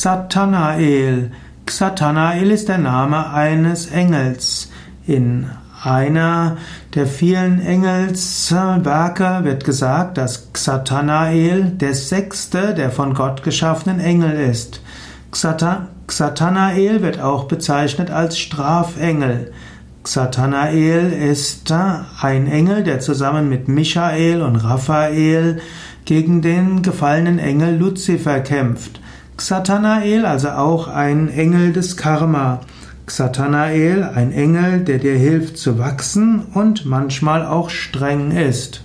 Xatanael. Xatanael ist der Name eines Engels. In einer der vielen Engelswerke wird gesagt, dass Xatanael der sechste der von Gott geschaffenen Engel ist. Xatanael wird auch bezeichnet als Strafengel. Xatanael ist ein Engel, der zusammen mit Michael und Raphael gegen den gefallenen Engel Luzifer kämpft. Xatanael also auch ein Engel des Karma. Xatanael ein Engel, der dir hilft zu wachsen und manchmal auch streng ist.